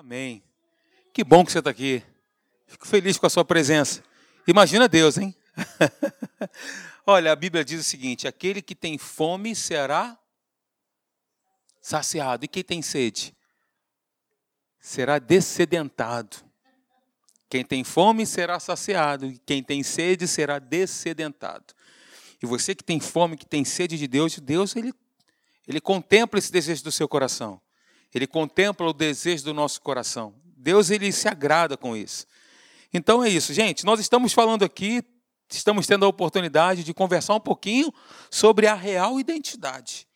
Amém. Que bom que você está aqui. Fico feliz com a sua presença. Imagina Deus, hein? Olha, a Bíblia diz o seguinte: aquele que tem fome será saciado, e quem tem sede será descedentado. Quem tem fome será saciado, e quem tem sede será descedentado. E você que tem fome, que tem sede de Deus, Deus ele, ele contempla esse desejo do seu coração. Ele contempla o desejo do nosso coração. Deus ele se agrada com isso. Então é isso, gente. Nós estamos falando aqui, estamos tendo a oportunidade de conversar um pouquinho sobre a real identidade.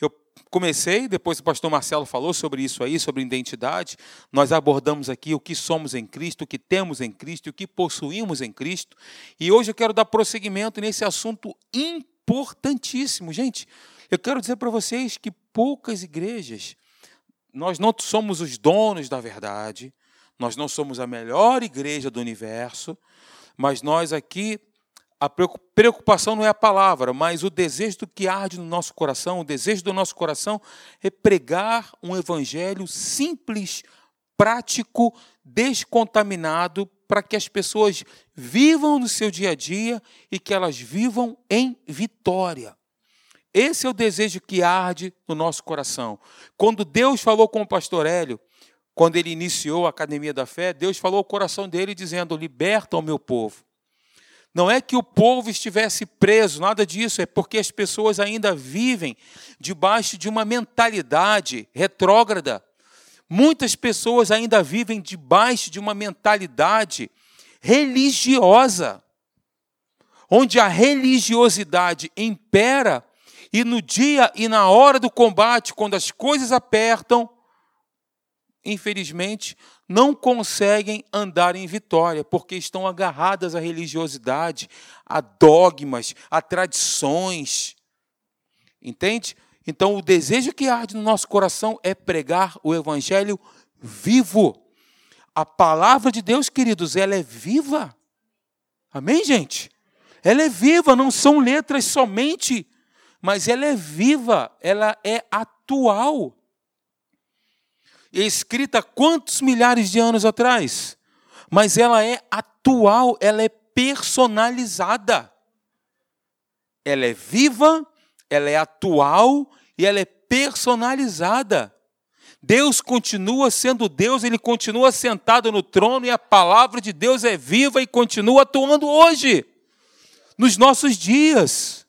Eu comecei, depois o pastor Marcelo falou sobre isso aí, sobre identidade. Nós abordamos aqui o que somos em Cristo, o que temos em Cristo, o que possuímos em Cristo. E hoje eu quero dar prosseguimento nesse assunto importantíssimo. Gente, eu quero dizer para vocês que poucas igrejas nós não somos os donos da verdade, nós não somos a melhor igreja do universo, mas nós aqui, a preocupação não é a palavra, mas o desejo do que arde no nosso coração, o desejo do nosso coração é pregar um evangelho simples, prático, descontaminado, para que as pessoas vivam no seu dia a dia e que elas vivam em vitória. Esse é o desejo que arde no nosso coração. Quando Deus falou com o pastor Hélio, quando ele iniciou a Academia da Fé, Deus falou ao coração dele dizendo: Liberta o meu povo. Não é que o povo estivesse preso, nada disso, é porque as pessoas ainda vivem debaixo de uma mentalidade retrógrada. Muitas pessoas ainda vivem debaixo de uma mentalidade religiosa, onde a religiosidade impera e no dia e na hora do combate, quando as coisas apertam, infelizmente, não conseguem andar em vitória, porque estão agarradas à religiosidade, a dogmas, a tradições. Entende? Então, o desejo que arde no nosso coração é pregar o evangelho vivo. A palavra de Deus, queridos, ela é viva. Amém, gente? Ela é viva, não são letras somente mas ela é viva, ela é atual. É escrita quantos milhares de anos atrás? Mas ela é atual, ela é personalizada. Ela é viva, ela é atual e ela é personalizada. Deus continua sendo Deus, ele continua sentado no trono e a palavra de Deus é viva e continua atuando hoje, nos nossos dias.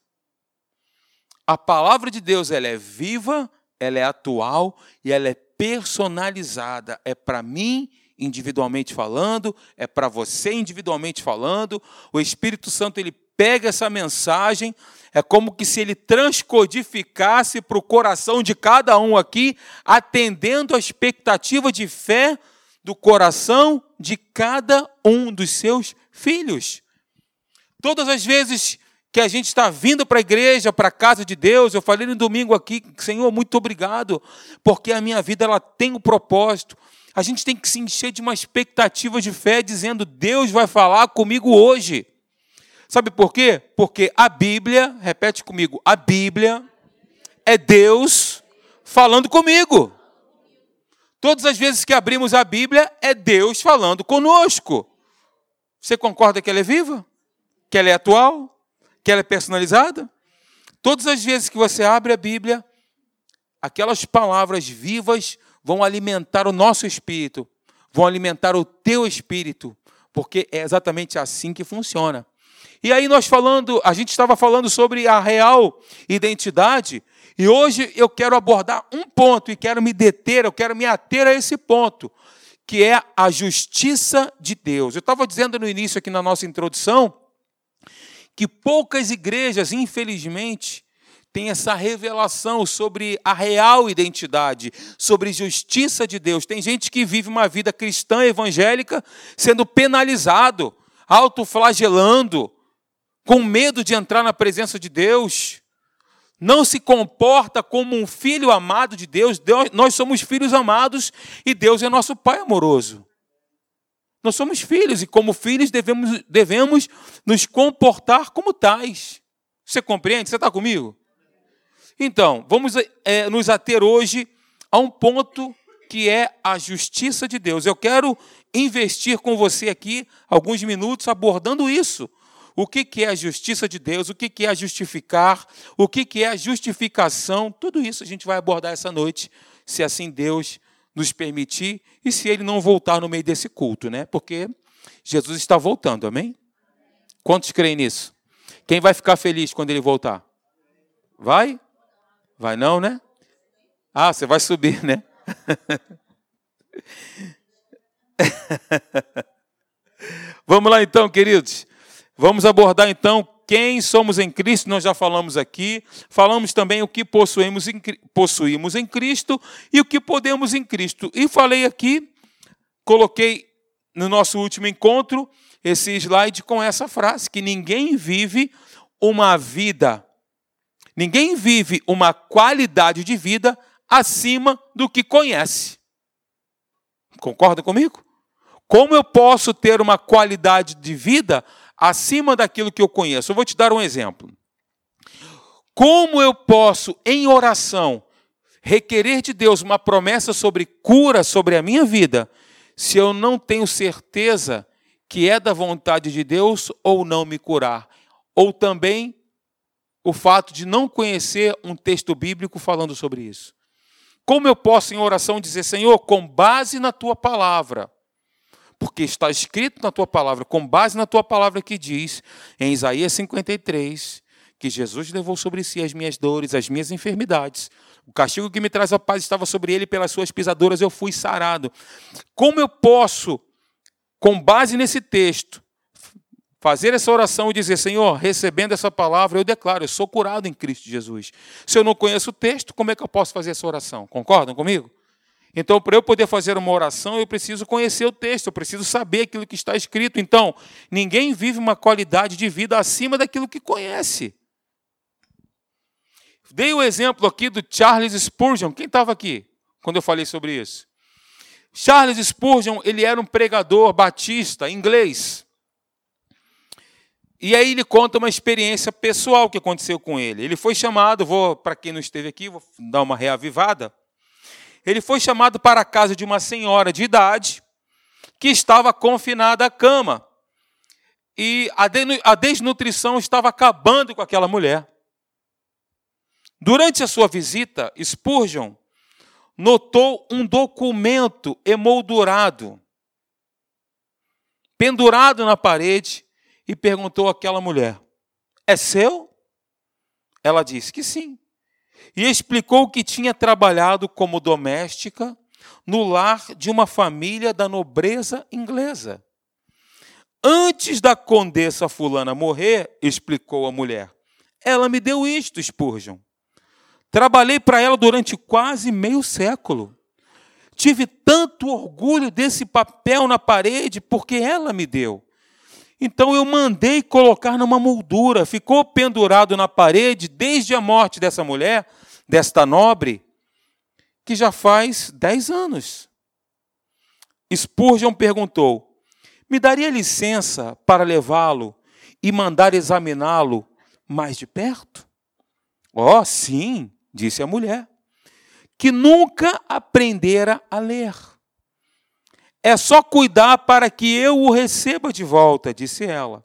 A palavra de Deus ela é viva, ela é atual e ela é personalizada. É para mim individualmente falando, é para você individualmente falando. O Espírito Santo ele pega essa mensagem, é como que se ele transcodificasse para o coração de cada um aqui, atendendo a expectativa de fé do coração de cada um dos seus filhos. Todas as vezes que a gente está vindo para a igreja, para a casa de Deus. Eu falei no domingo aqui, Senhor, muito obrigado, porque a minha vida ela tem um propósito. A gente tem que se encher de uma expectativa de fé, dizendo: Deus vai falar comigo hoje. Sabe por quê? Porque a Bíblia, repete comigo, a Bíblia é Deus falando comigo. Todas as vezes que abrimos a Bíblia, é Deus falando conosco. Você concorda que ela é viva? Que ela é atual? Que ela é personalizada? Todas as vezes que você abre a Bíblia, aquelas palavras vivas vão alimentar o nosso espírito, vão alimentar o teu espírito, porque é exatamente assim que funciona. E aí nós falando, a gente estava falando sobre a real identidade, e hoje eu quero abordar um ponto e quero me deter, eu quero me ater a esse ponto, que é a justiça de Deus. Eu estava dizendo no início aqui na nossa introdução que poucas igrejas, infelizmente, têm essa revelação sobre a real identidade, sobre justiça de Deus. Tem gente que vive uma vida cristã evangélica sendo penalizado, autoflagelando, com medo de entrar na presença de Deus. Não se comporta como um filho amado de Deus. Deus nós somos filhos amados e Deus é nosso Pai amoroso. Nós somos filhos e, como filhos, devemos, devemos nos comportar como tais. Você compreende? Você está comigo? Então, vamos é, nos ater hoje a um ponto que é a justiça de Deus. Eu quero investir com você aqui alguns minutos abordando isso. O que é a justiça de Deus, o que é justificar, o que é a justificação, tudo isso a gente vai abordar essa noite, se assim Deus nos permitir e se Ele não voltar no meio desse culto, né? Porque Jesus está voltando, amém? Quantos creem nisso? Quem vai ficar feliz quando Ele voltar? Vai? Vai não, né? Ah, você vai subir, né? Vamos lá então, queridos. Vamos abordar então quem somos em Cristo, nós já falamos aqui. Falamos também o que possuímos em, possuímos em Cristo e o que podemos em Cristo. E falei aqui, coloquei no nosso último encontro esse slide com essa frase: que ninguém vive uma vida, ninguém vive uma qualidade de vida acima do que conhece. Concorda comigo? Como eu posso ter uma qualidade de vida acima daquilo que eu conheço? Eu vou te dar um exemplo. Como eu posso, em oração, requerer de Deus uma promessa sobre cura sobre a minha vida, se eu não tenho certeza que é da vontade de Deus ou não me curar? Ou também o fato de não conhecer um texto bíblico falando sobre isso. Como eu posso, em oração, dizer, Senhor, com base na tua palavra, porque está escrito na tua palavra, com base na tua palavra que diz, em Isaías 53, que Jesus levou sobre si as minhas dores, as minhas enfermidades. O castigo que me traz a paz estava sobre ele, pelas suas pisaduras eu fui sarado. Como eu posso, com base nesse texto, fazer essa oração e dizer: Senhor, recebendo essa palavra, eu declaro, eu sou curado em Cristo Jesus. Se eu não conheço o texto, como é que eu posso fazer essa oração? Concordam comigo? Então, para eu poder fazer uma oração, eu preciso conhecer o texto, eu preciso saber aquilo que está escrito. Então, ninguém vive uma qualidade de vida acima daquilo que conhece. Dei o exemplo aqui do Charles Spurgeon. Quem estava aqui quando eu falei sobre isso? Charles Spurgeon, ele era um pregador batista inglês. E aí ele conta uma experiência pessoal que aconteceu com ele. Ele foi chamado, vou para quem não esteve aqui, vou dar uma reavivada. Ele foi chamado para a casa de uma senhora de idade que estava confinada à cama. E a desnutrição estava acabando com aquela mulher. Durante a sua visita, Spurgeon notou um documento emoldurado, pendurado na parede, e perguntou àquela mulher: É seu? Ela disse que sim. E explicou que tinha trabalhado como doméstica no lar de uma família da nobreza inglesa. Antes da condessa fulana morrer, explicou a mulher, ela me deu isto, Spurgeon. Trabalhei para ela durante quase meio século. Tive tanto orgulho desse papel na parede porque ela me deu. Então eu mandei colocar numa moldura, ficou pendurado na parede desde a morte dessa mulher, desta nobre, que já faz dez anos. Spurgeon perguntou: Me daria licença para levá-lo e mandar examiná-lo mais de perto? Oh, sim, disse a mulher, que nunca aprendera a ler. É só cuidar para que eu o receba de volta, disse ela.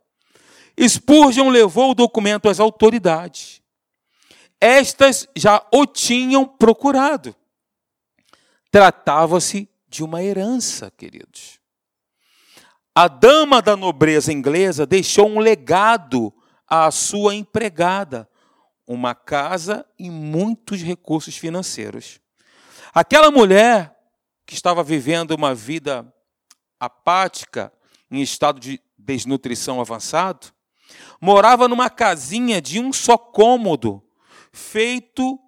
Spurgeon levou o documento às autoridades. Estas já o tinham procurado. Tratava-se de uma herança, queridos. A dama da nobreza inglesa deixou um legado à sua empregada, uma casa e muitos recursos financeiros. Aquela mulher que estava vivendo uma vida apática, em estado de desnutrição avançado, morava numa casinha de um só cômodo, feito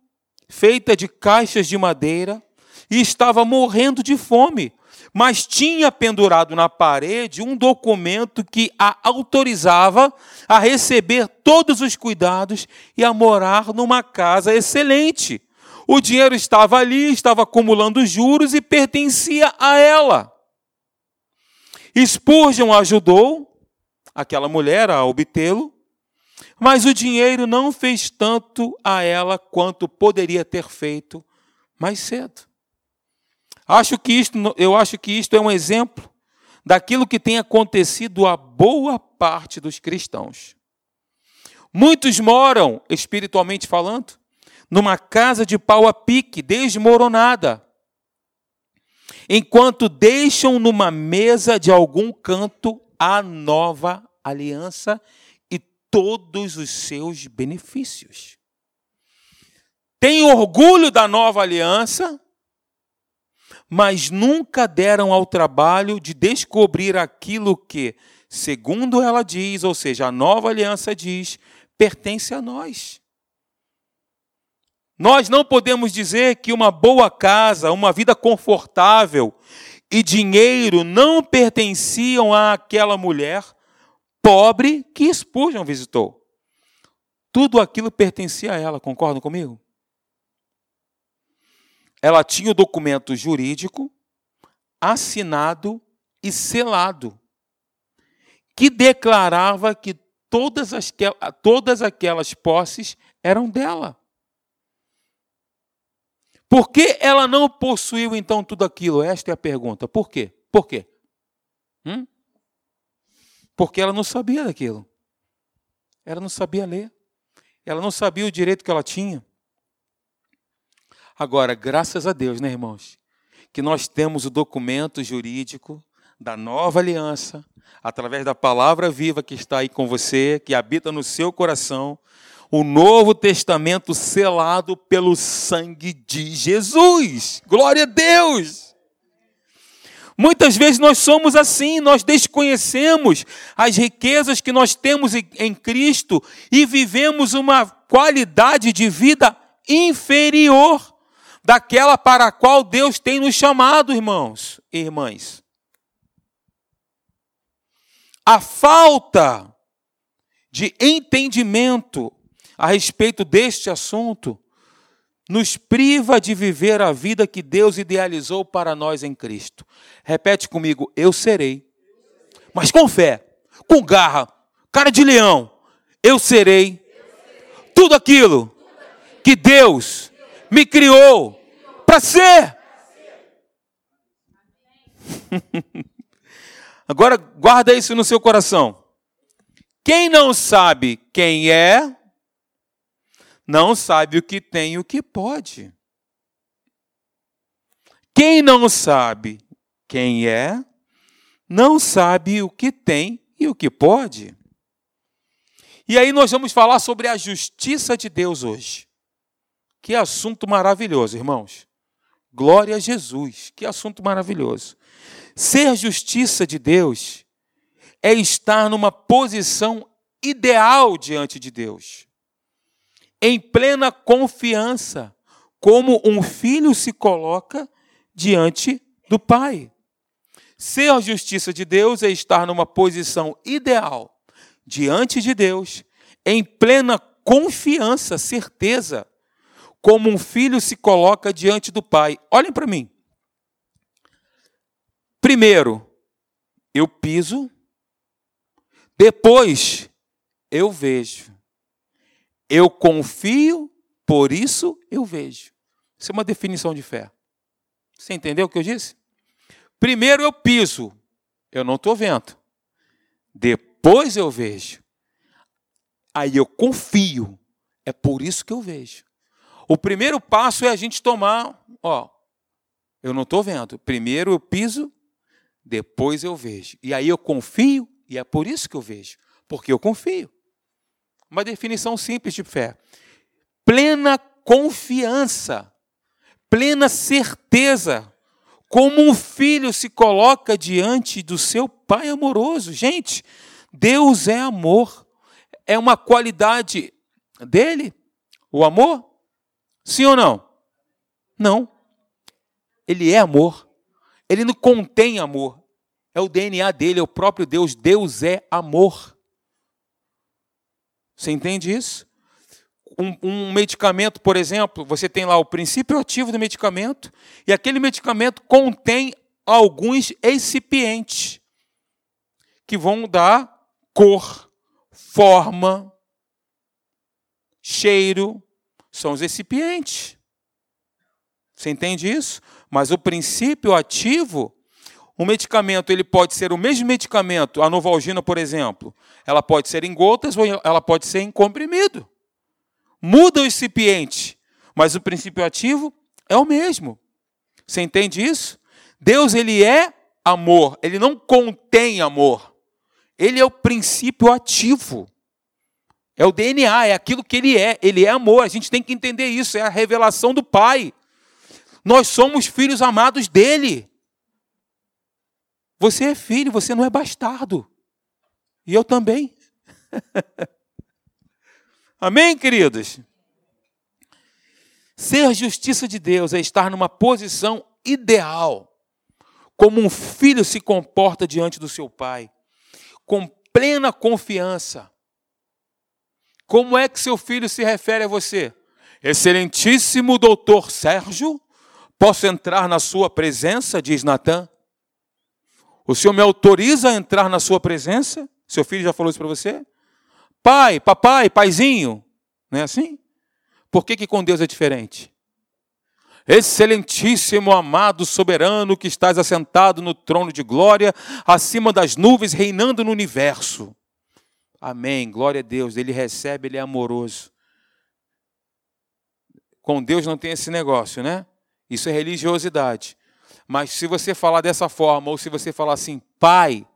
feita de caixas de madeira, e estava morrendo de fome, mas tinha pendurado na parede um documento que a autorizava a receber todos os cuidados e a morar numa casa excelente. O dinheiro estava ali, estava acumulando juros e pertencia a ela. Spurgeon ajudou aquela mulher a obtê-lo, mas o dinheiro não fez tanto a ela quanto poderia ter feito mais cedo. Acho que isto, eu acho que isto é um exemplo daquilo que tem acontecido a boa parte dos cristãos. Muitos moram, espiritualmente falando, numa casa de pau a pique, desmoronada, enquanto deixam numa mesa de algum canto a nova aliança todos os seus benefícios. Tem orgulho da nova aliança, mas nunca deram ao trabalho de descobrir aquilo que, segundo ela diz, ou seja, a nova aliança diz, pertence a nós. Nós não podemos dizer que uma boa casa, uma vida confortável e dinheiro não pertenciam àquela mulher pobre que Spurgeon visitou. Tudo aquilo pertencia a ela, concordam comigo? ela tinha o documento jurídico assinado e selado, que declarava que todas, as, todas aquelas posses eram dela. Por que ela não possuiu então tudo aquilo? Esta é a pergunta. Por quê? Por quê? Hum? Porque ela não sabia daquilo. Ela não sabia ler. Ela não sabia o direito que ela tinha. Agora, graças a Deus, né, irmãos, que nós temos o documento jurídico da nova aliança, através da palavra viva que está aí com você, que habita no seu coração, o Novo Testamento selado pelo sangue de Jesus. Glória a Deus! Muitas vezes nós somos assim, nós desconhecemos as riquezas que nós temos em Cristo e vivemos uma qualidade de vida inferior daquela para a qual Deus tem nos chamado, irmãos e irmãs. A falta de entendimento a respeito deste assunto nos priva de viver a vida que Deus idealizou para nós em Cristo. Repete comigo: eu serei. Mas com fé, com garra, cara de leão, eu serei tudo aquilo que Deus me criou para ser. Agora guarda isso no seu coração. Quem não sabe quem é, não sabe o que tem e o que pode. Quem não sabe quem é, não sabe o que tem e o que pode. E aí nós vamos falar sobre a justiça de Deus hoje. Que assunto maravilhoso, irmãos. Glória a Jesus. Que assunto maravilhoso. Ser justiça de Deus é estar numa posição ideal diante de Deus, em plena confiança, como um filho se coloca diante do Pai. Ser a justiça de Deus é estar numa posição ideal diante de Deus, em plena confiança, certeza como um filho se coloca diante do pai. Olhem para mim. Primeiro, eu piso, depois eu vejo. Eu confio, por isso eu vejo. Isso é uma definição de fé. Você entendeu o que eu disse? Primeiro eu piso, eu não estou vendo. Depois eu vejo. Aí eu confio, é por isso que eu vejo. O primeiro passo é a gente tomar, ó, eu não estou vendo. Primeiro eu piso, depois eu vejo. E aí eu confio, e é por isso que eu vejo. Porque eu confio. Uma definição simples de fé. Plena confiança, plena certeza, como um filho se coloca diante do seu pai amoroso. Gente, Deus é amor. É uma qualidade dele, o amor. Sim ou não? Não. Ele é amor. Ele não contém amor. É o DNA dele, é o próprio Deus. Deus é amor. Você entende isso? Um, um, medicamento, por exemplo, você tem lá o princípio ativo do medicamento, e aquele medicamento contém alguns excipientes que vão dar cor, forma, cheiro, são os recipientes. Você entende isso? Mas o princípio ativo, o medicamento ele pode ser o mesmo medicamento, a Novalgina, por exemplo, ela pode ser em gotas ou ela pode ser em comprimido. Muda o recipiente, mas o princípio ativo é o mesmo. Você entende isso? Deus ele é amor, ele não contém amor. Ele é o princípio ativo. É o DNA, é aquilo que ele é. Ele é amor. A gente tem que entender isso. É a revelação do Pai. Nós somos filhos amados dele. Você é filho, você não é bastardo. E eu também. Amém, queridos? Ser justiça de Deus é estar numa posição ideal, como um filho se comporta diante do seu pai, com plena confiança. Como é que seu filho se refere a você? Excelentíssimo doutor Sérgio, posso entrar na sua presença? diz Natan. O senhor me autoriza a entrar na sua presença? Seu filho já falou isso para você? Pai, papai, paizinho. Não é assim? Por que, que com Deus é diferente? Excelentíssimo, amado, soberano, que estás assentado no trono de glória, acima das nuvens, reinando no universo. Amém. Glória a Deus. Ele recebe, ele é amoroso. Com Deus não tem esse negócio, né? Isso é religiosidade. Mas se você falar dessa forma, ou se você falar assim, Pai,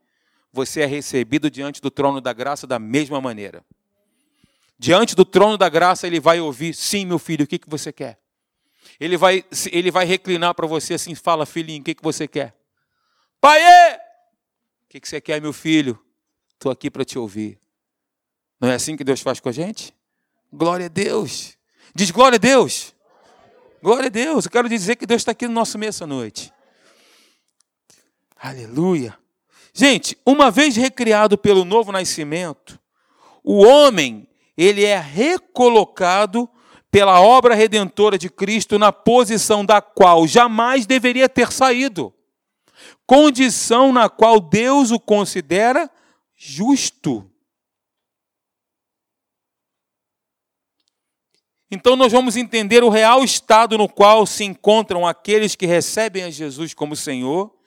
você é recebido diante do trono da graça da mesma maneira. Diante do trono da graça, ele vai ouvir: Sim, meu filho, o que, que você quer? Ele vai, ele vai reclinar para você assim: Fala, filhinho, o que, que você quer? Pai, o que, que você quer, meu filho? Estou aqui para te ouvir. Não é assim que Deus faz com a gente? Glória a Deus. Diz glória a Deus. Glória a Deus. Eu quero dizer que Deus está aqui no nosso meio essa noite. Aleluia. Gente, uma vez recriado pelo novo nascimento, o homem, ele é recolocado pela obra redentora de Cristo na posição da qual jamais deveria ter saído. Condição na qual Deus o considera justo. Então, nós vamos entender o real estado no qual se encontram aqueles que recebem a Jesus como Senhor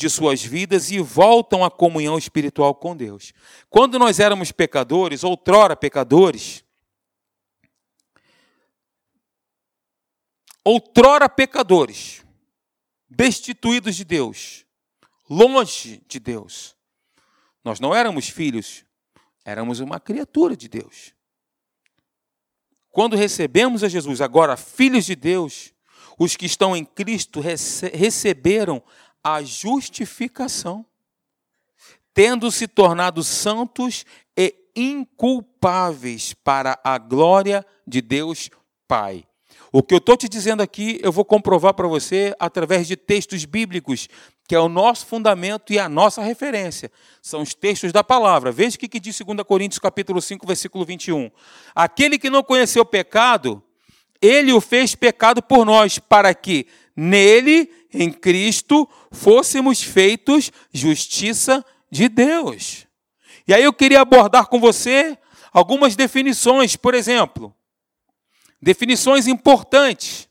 de suas vidas e voltam à comunhão espiritual com Deus. Quando nós éramos pecadores, outrora pecadores, outrora pecadores, destituídos de Deus, longe de Deus, nós não éramos filhos, éramos uma criatura de Deus. Quando recebemos a Jesus, agora filhos de Deus, os que estão em Cristo rece receberam a justificação, tendo se tornado santos e inculpáveis para a glória de Deus Pai. O que eu estou te dizendo aqui, eu vou comprovar para você através de textos bíblicos, que é o nosso fundamento e a nossa referência. São os textos da palavra. Veja o que diz 2 Coríntios capítulo 5, versículo 21. Aquele que não conheceu o pecado, ele o fez pecado por nós, para que nele, em Cristo, fôssemos feitos justiça de Deus. E aí eu queria abordar com você algumas definições, por exemplo, definições importantes.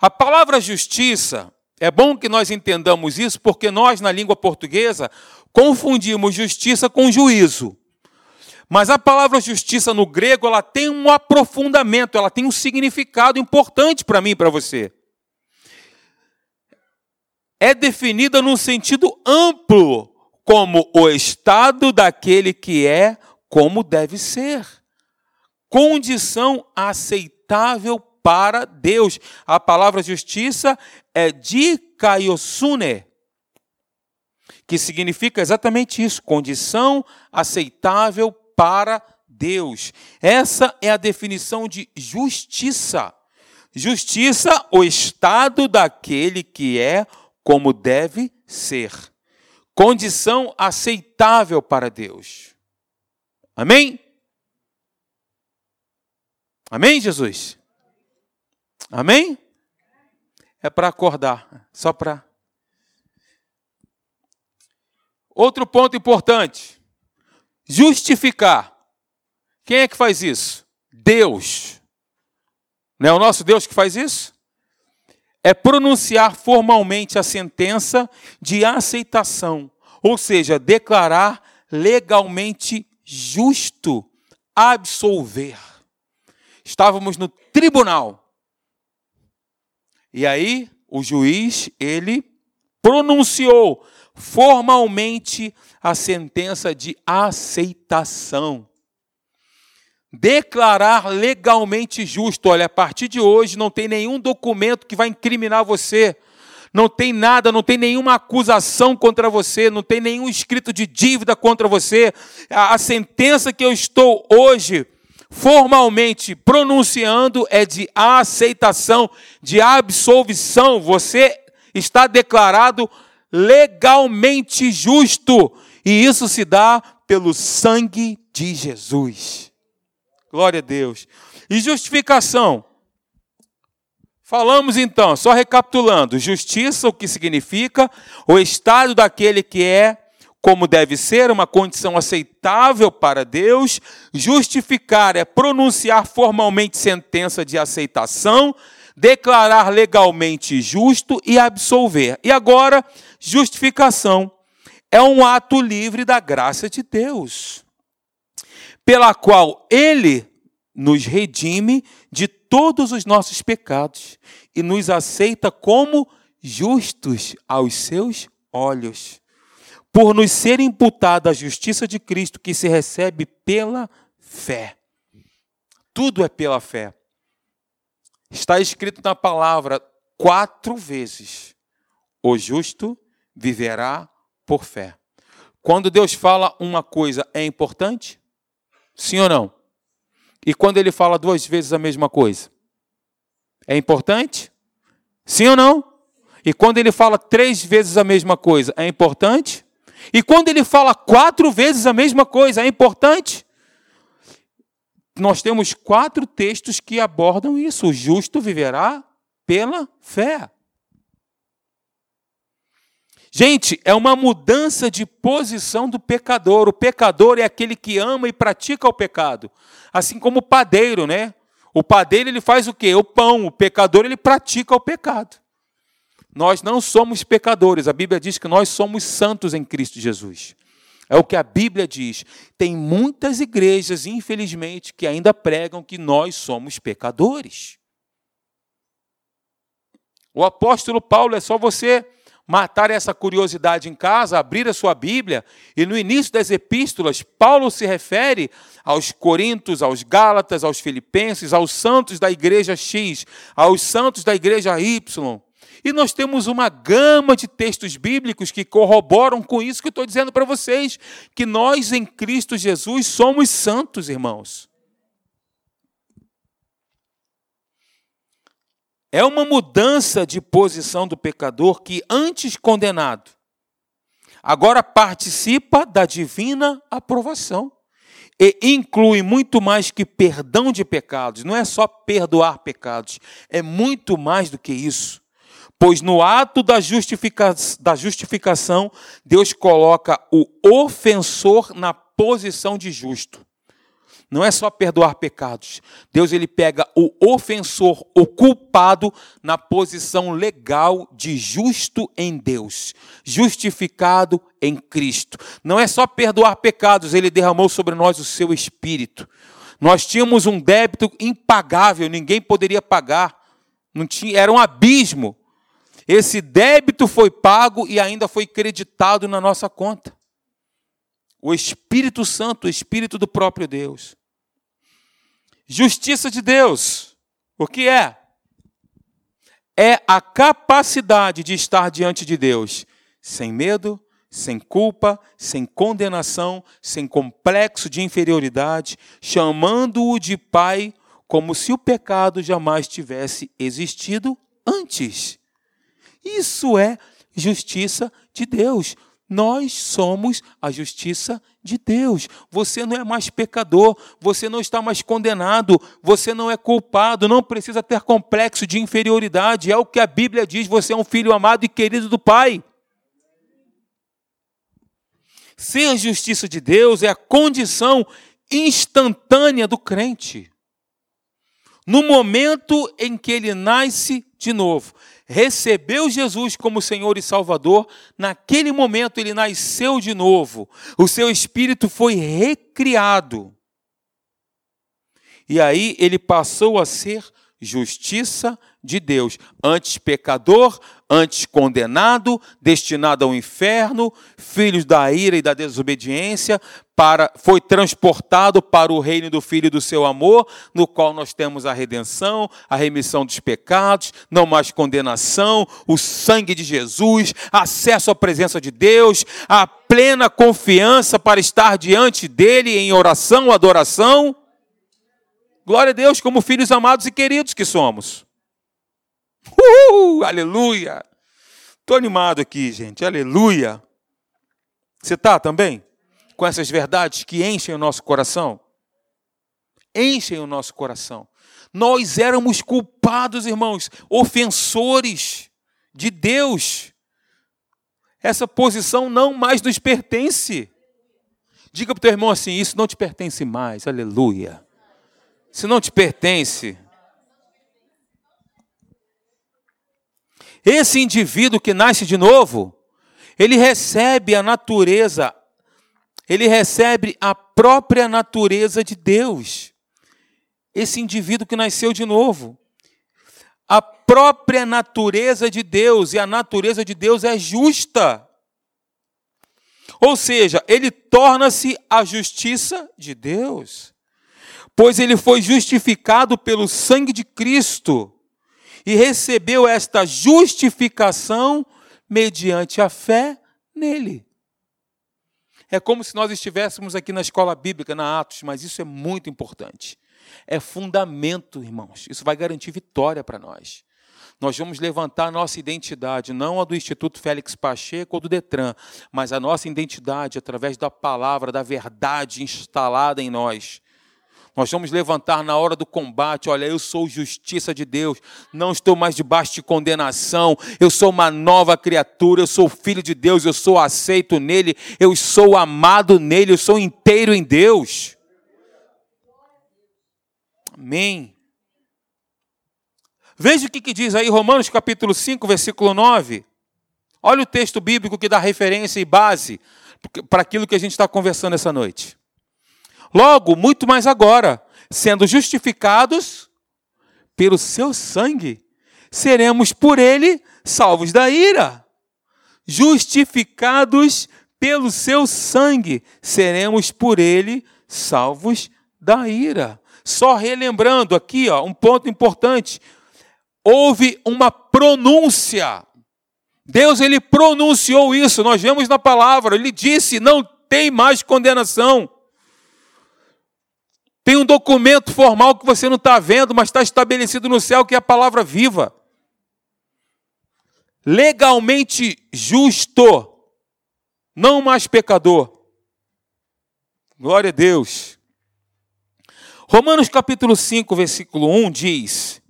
A palavra justiça, é bom que nós entendamos isso, porque nós, na língua portuguesa, confundimos justiça com juízo. Mas a palavra justiça no grego, ela tem um aprofundamento, ela tem um significado importante para mim e para você é definida num sentido amplo como o estado daquele que é como deve ser. Condição aceitável para Deus. A palavra justiça é dikaiosune, que significa exatamente isso, condição aceitável para Deus. Essa é a definição de justiça. Justiça, o estado daquele que é como deve ser. Condição aceitável para Deus. Amém? Amém, Jesus? Amém? É para acordar, só para. Outro ponto importante: justificar. Quem é que faz isso? Deus. Não é o nosso Deus que faz isso? É pronunciar formalmente a sentença de aceitação, ou seja, declarar legalmente justo, absolver. Estávamos no tribunal. E aí, o juiz, ele pronunciou formalmente a sentença de aceitação. Declarar legalmente justo. Olha, a partir de hoje não tem nenhum documento que vai incriminar você. Não tem nada, não tem nenhuma acusação contra você, não tem nenhum escrito de dívida contra você. A, a sentença que eu estou hoje formalmente pronunciando é de aceitação, de absolvição. Você está declarado legalmente justo. E isso se dá pelo sangue de Jesus. Glória a Deus. E justificação. Falamos então, só recapitulando: justiça, o que significa o estado daquele que é como deve ser, uma condição aceitável para Deus. Justificar é pronunciar formalmente sentença de aceitação, declarar legalmente justo e absolver. E agora, justificação é um ato livre da graça de Deus, pela qual Ele nos redime de todos os nossos pecados e nos aceita como justos aos seus olhos por nos ser imputada a justiça de Cristo que se recebe pela fé. Tudo é pela fé. Está escrito na palavra quatro vezes: o justo viverá por fé. Quando Deus fala uma coisa, é importante? Sim ou não? E quando ele fala duas vezes a mesma coisa? É importante? Sim ou não? E quando ele fala três vezes a mesma coisa, é importante? E quando ele fala quatro vezes a mesma coisa, é importante. Nós temos quatro textos que abordam isso. O justo viverá pela fé. Gente, é uma mudança de posição do pecador. O pecador é aquele que ama e pratica o pecado. Assim como o padeiro, né? O padeiro ele faz o quê? O pão. O pecador ele pratica o pecado. Nós não somos pecadores. A Bíblia diz que nós somos santos em Cristo Jesus. É o que a Bíblia diz. Tem muitas igrejas, infelizmente, que ainda pregam que nós somos pecadores. O apóstolo Paulo, é só você matar essa curiosidade em casa, abrir a sua Bíblia, e no início das epístolas, Paulo se refere aos Coríntios, aos Gálatas, aos Filipenses, aos santos da igreja X, aos santos da igreja Y. E nós temos uma gama de textos bíblicos que corroboram com isso que eu estou dizendo para vocês, que nós em Cristo Jesus somos santos, irmãos. É uma mudança de posição do pecador que, antes condenado, agora participa da divina aprovação. E inclui muito mais que perdão de pecados. Não é só perdoar pecados, é muito mais do que isso. Pois no ato da, justifica da justificação, Deus coloca o ofensor na posição de justo. Não é só perdoar pecados. Deus ele pega o ofensor, o culpado, na posição legal de justo em Deus, justificado em Cristo. Não é só perdoar pecados, ele derramou sobre nós o seu espírito. Nós tínhamos um débito impagável, ninguém poderia pagar. Não tinha, era um abismo. Esse débito foi pago e ainda foi creditado na nossa conta. O Espírito Santo, o Espírito do próprio Deus. Justiça de Deus. O que é? É a capacidade de estar diante de Deus sem medo, sem culpa, sem condenação, sem complexo de inferioridade, chamando-o de Pai, como se o pecado jamais tivesse existido antes. Isso é justiça de Deus. Nós somos a justiça de Deus. Você não é mais pecador, você não está mais condenado, você não é culpado, não precisa ter complexo de inferioridade. É o que a Bíblia diz: você é um filho amado e querido do Pai. Ser a justiça de Deus é a condição instantânea do crente. No momento em que ele nasce de novo, recebeu Jesus como Senhor e Salvador, naquele momento ele nasceu de novo. O seu espírito foi recriado. E aí ele passou a ser justiça de Deus, antes pecador, antes condenado, destinado ao inferno, filhos da ira e da desobediência, para foi transportado para o reino do filho do seu amor, no qual nós temos a redenção, a remissão dos pecados, não mais condenação, o sangue de Jesus, acesso à presença de Deus, a plena confiança para estar diante dele em oração, adoração. Glória a Deus, como filhos amados e queridos que somos. Uhul, aleluia! Estou animado aqui, gente, aleluia! Você está também? Com essas verdades que enchem o nosso coração? Enchem o nosso coração. Nós éramos culpados, irmãos, ofensores de Deus. Essa posição não mais nos pertence. Diga para o teu irmão assim: Isso não te pertence mais, aleluia. Se não te pertence. Esse indivíduo que nasce de novo, ele recebe a natureza, ele recebe a própria natureza de Deus. Esse indivíduo que nasceu de novo. A própria natureza de Deus, e a natureza de Deus é justa. Ou seja, ele torna-se a justiça de Deus pois ele foi justificado pelo sangue de Cristo e recebeu esta justificação mediante a fé nele. É como se nós estivéssemos aqui na escola bíblica, na Atos, mas isso é muito importante. É fundamento, irmãos. Isso vai garantir vitória para nós. Nós vamos levantar a nossa identidade, não a do Instituto Félix Pacheco ou do Detran, mas a nossa identidade através da palavra, da verdade instalada em nós. Nós vamos levantar na hora do combate. Olha, eu sou justiça de Deus. Não estou mais debaixo de condenação. Eu sou uma nova criatura. Eu sou filho de Deus. Eu sou aceito nele. Eu sou amado nele. Eu sou inteiro em Deus. Amém. Veja o que, que diz aí Romanos capítulo 5, versículo 9. Olha o texto bíblico que dá referência e base para aquilo que a gente está conversando essa noite. Logo, muito mais agora, sendo justificados pelo seu sangue, seremos por ele salvos da ira. Justificados pelo seu sangue, seremos por ele salvos da ira. Só relembrando aqui, ó, um ponto importante. Houve uma pronúncia. Deus ele pronunciou isso, nós vemos na palavra, ele disse: "Não tem mais condenação". Tem um documento formal que você não está vendo, mas está estabelecido no céu que é a palavra viva. Legalmente justo, não mais pecador. Glória a Deus. Romanos capítulo 5, versículo 1 diz: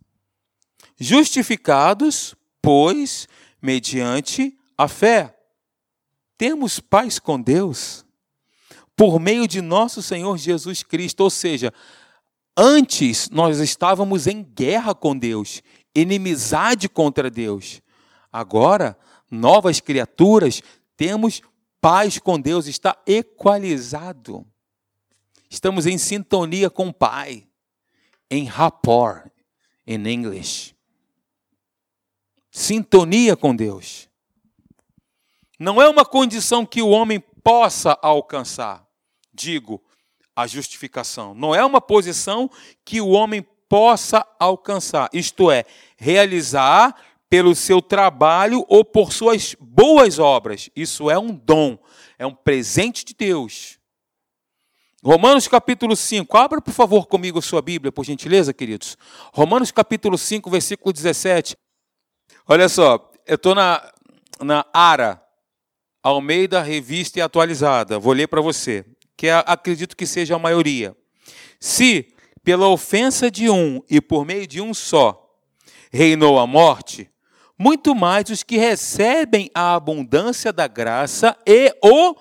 Justificados, pois, mediante a fé, temos paz com Deus por meio de nosso Senhor Jesus Cristo. Ou seja, antes nós estávamos em guerra com Deus, inimizade contra Deus. Agora, novas criaturas, temos paz com Deus, está equalizado. Estamos em sintonia com o Pai, em rapport, em inglês. Sintonia com Deus. Não é uma condição que o homem possa alcançar digo, a justificação. Não é uma posição que o homem possa alcançar, isto é, realizar pelo seu trabalho ou por suas boas obras. Isso é um dom, é um presente de Deus. Romanos capítulo 5, abra por favor comigo a sua Bíblia, por gentileza, queridos. Romanos capítulo 5, versículo 17. Olha só, eu estou na, na ARA, Almeida Revista e Atualizada. Vou ler para você que acredito que seja a maioria. Se pela ofensa de um e por meio de um só reinou a morte, muito mais os que recebem a abundância da graça e o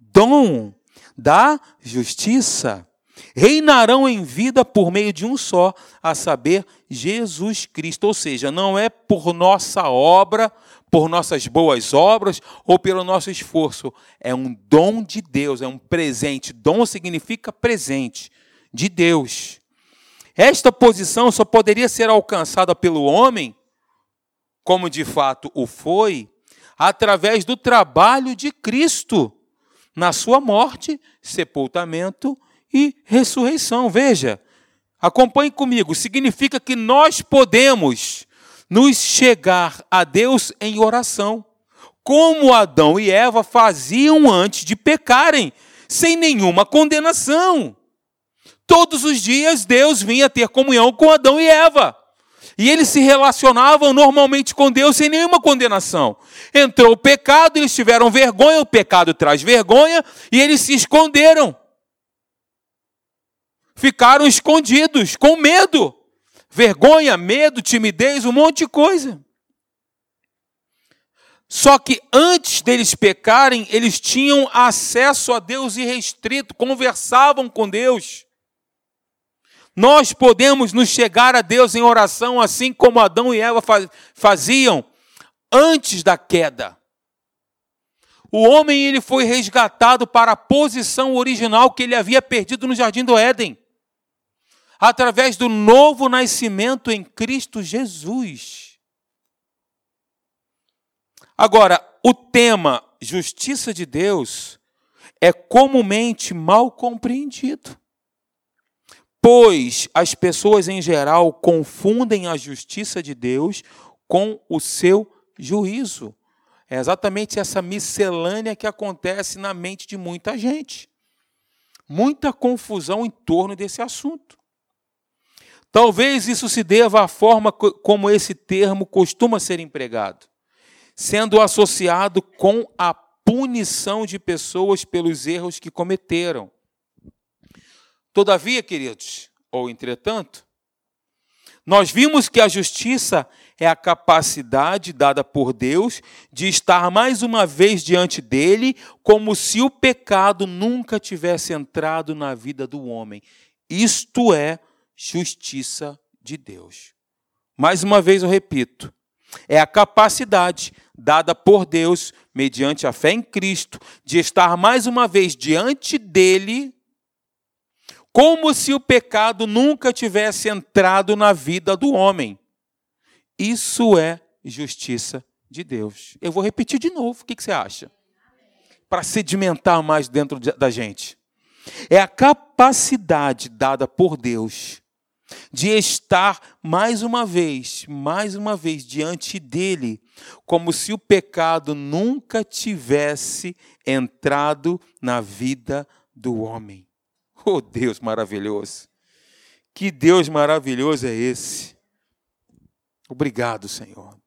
dom da justiça reinarão em vida por meio de um só, a saber, Jesus Cristo. Ou seja, não é por nossa obra, por nossas boas obras ou pelo nosso esforço. É um dom de Deus, é um presente. Dom significa presente de Deus. Esta posição só poderia ser alcançada pelo homem, como de fato o foi, através do trabalho de Cristo na sua morte, sepultamento e ressurreição. Veja, acompanhe comigo, significa que nós podemos nos chegar a Deus em oração, como Adão e Eva faziam antes de pecarem, sem nenhuma condenação. Todos os dias Deus vinha ter comunhão com Adão e Eva. E eles se relacionavam normalmente com Deus sem nenhuma condenação. Entrou o pecado, eles tiveram vergonha, o pecado traz vergonha, e eles se esconderam. Ficaram escondidos, com medo. Vergonha, medo, timidez, um monte de coisa. Só que antes deles pecarem, eles tinham acesso a Deus irrestrito, conversavam com Deus. Nós podemos nos chegar a Deus em oração, assim como Adão e Eva faziam antes da queda. O homem ele foi resgatado para a posição original que ele havia perdido no jardim do Éden, através do novo nascimento em Cristo Jesus. Agora, o tema justiça de Deus é comumente mal compreendido pois as pessoas em geral confundem a justiça de Deus com o seu juízo. É exatamente essa miscelânea que acontece na mente de muita gente. Muita confusão em torno desse assunto. Talvez isso se deva à forma como esse termo costuma ser empregado, sendo associado com a punição de pessoas pelos erros que cometeram. Todavia, queridos, ou entretanto, nós vimos que a justiça é a capacidade dada por Deus de estar mais uma vez diante dele, como se o pecado nunca tivesse entrado na vida do homem. Isto é justiça de Deus. Mais uma vez eu repito, é a capacidade dada por Deus, mediante a fé em Cristo, de estar mais uma vez diante dele como se o pecado nunca tivesse entrado na vida do homem. Isso é justiça de Deus. Eu vou repetir de novo, o que você acha? Para sedimentar mais dentro da gente. É a capacidade dada por Deus de estar mais uma vez, mais uma vez diante dele, como se o pecado nunca tivesse entrado na vida do homem. Oh, Deus maravilhoso! Que Deus maravilhoso é esse! Obrigado, Senhor.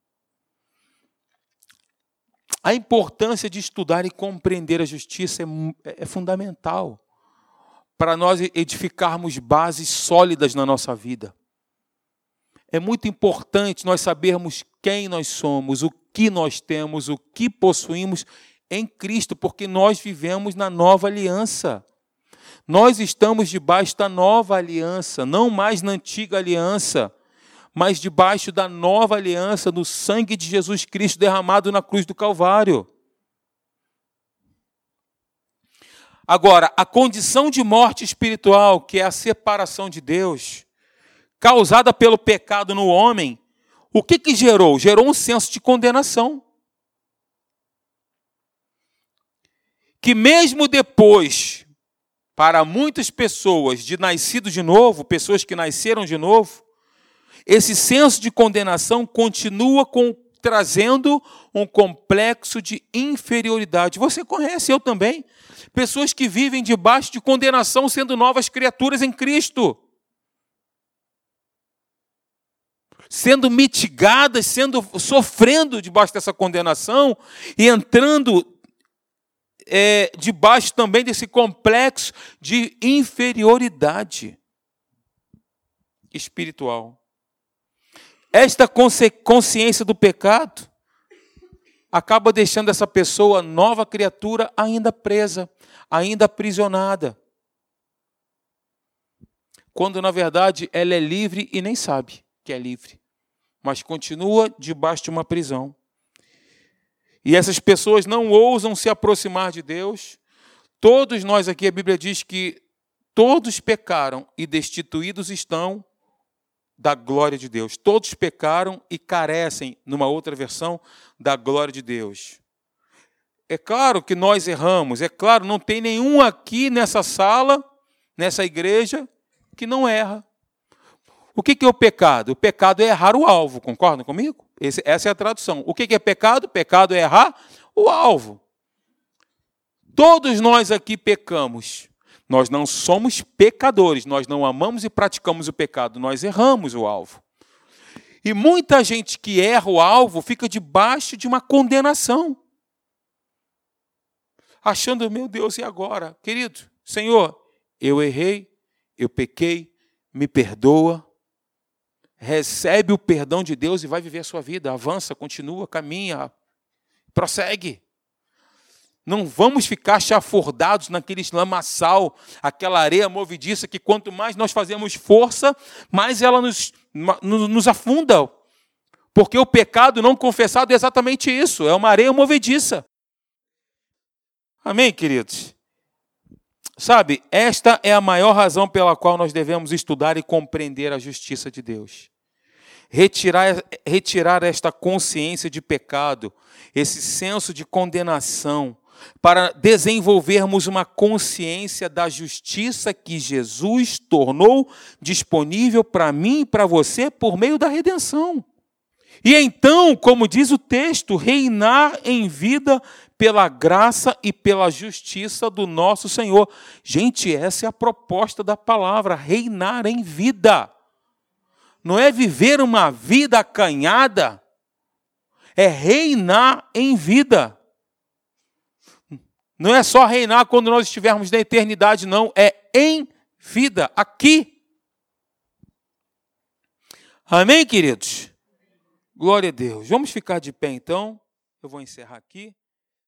A importância de estudar e compreender a justiça é, é fundamental para nós edificarmos bases sólidas na nossa vida. É muito importante nós sabermos quem nós somos, o que nós temos, o que possuímos em Cristo, porque nós vivemos na nova aliança. Nós estamos debaixo da nova aliança, não mais na antiga aliança, mas debaixo da nova aliança, no sangue de Jesus Cristo derramado na cruz do Calvário. Agora, a condição de morte espiritual, que é a separação de Deus, causada pelo pecado no homem, o que, que gerou? Gerou um senso de condenação. Que mesmo depois para muitas pessoas de nascido de novo, pessoas que nasceram de novo, esse senso de condenação continua com, trazendo um complexo de inferioridade. Você conhece, eu também. Pessoas que vivem debaixo de condenação, sendo novas criaturas em Cristo. Sendo mitigadas, sendo sofrendo debaixo dessa condenação e entrando é, debaixo também desse complexo de inferioridade espiritual. Esta consciência do pecado acaba deixando essa pessoa, nova criatura, ainda presa, ainda aprisionada. quando na verdade ela é livre e nem sabe que é livre, mas continua debaixo de uma prisão. E essas pessoas não ousam se aproximar de Deus. Todos nós aqui, a Bíblia diz que todos pecaram e destituídos estão da glória de Deus. Todos pecaram e carecem, numa outra versão, da glória de Deus. É claro que nós erramos, é claro, não tem nenhum aqui nessa sala, nessa igreja, que não erra. O que é o pecado? O pecado é errar o alvo, concordam comigo? Essa é a tradução. O que é pecado? Pecado é errar o alvo. Todos nós aqui pecamos. Nós não somos pecadores, nós não amamos e praticamos o pecado, nós erramos o alvo. E muita gente que erra o alvo fica debaixo de uma condenação. Achando, meu Deus, e agora? Querido, Senhor, eu errei, eu pequei, me perdoa. Recebe o perdão de Deus e vai viver a sua vida. Avança, continua, caminha, prossegue. Não vamos ficar chafordados naquele lamaçal, aquela areia movediça que quanto mais nós fazemos força, mais ela nos, nos afunda. Porque o pecado não confessado é exatamente isso, é uma areia movediça. Amém, queridos? Sabe, esta é a maior razão pela qual nós devemos estudar e compreender a justiça de Deus. Retirar, retirar esta consciência de pecado, esse senso de condenação, para desenvolvermos uma consciência da justiça que Jesus tornou disponível para mim e para você por meio da redenção. E então, como diz o texto, reinar em vida pela graça e pela justiça do nosso Senhor. Gente, essa é a proposta da palavra, reinar em vida. Não é viver uma vida acanhada, é reinar em vida. Não é só reinar quando nós estivermos na eternidade, não, é em vida, aqui. Amém, queridos? Glória a Deus. Vamos ficar de pé então. Eu vou encerrar aqui.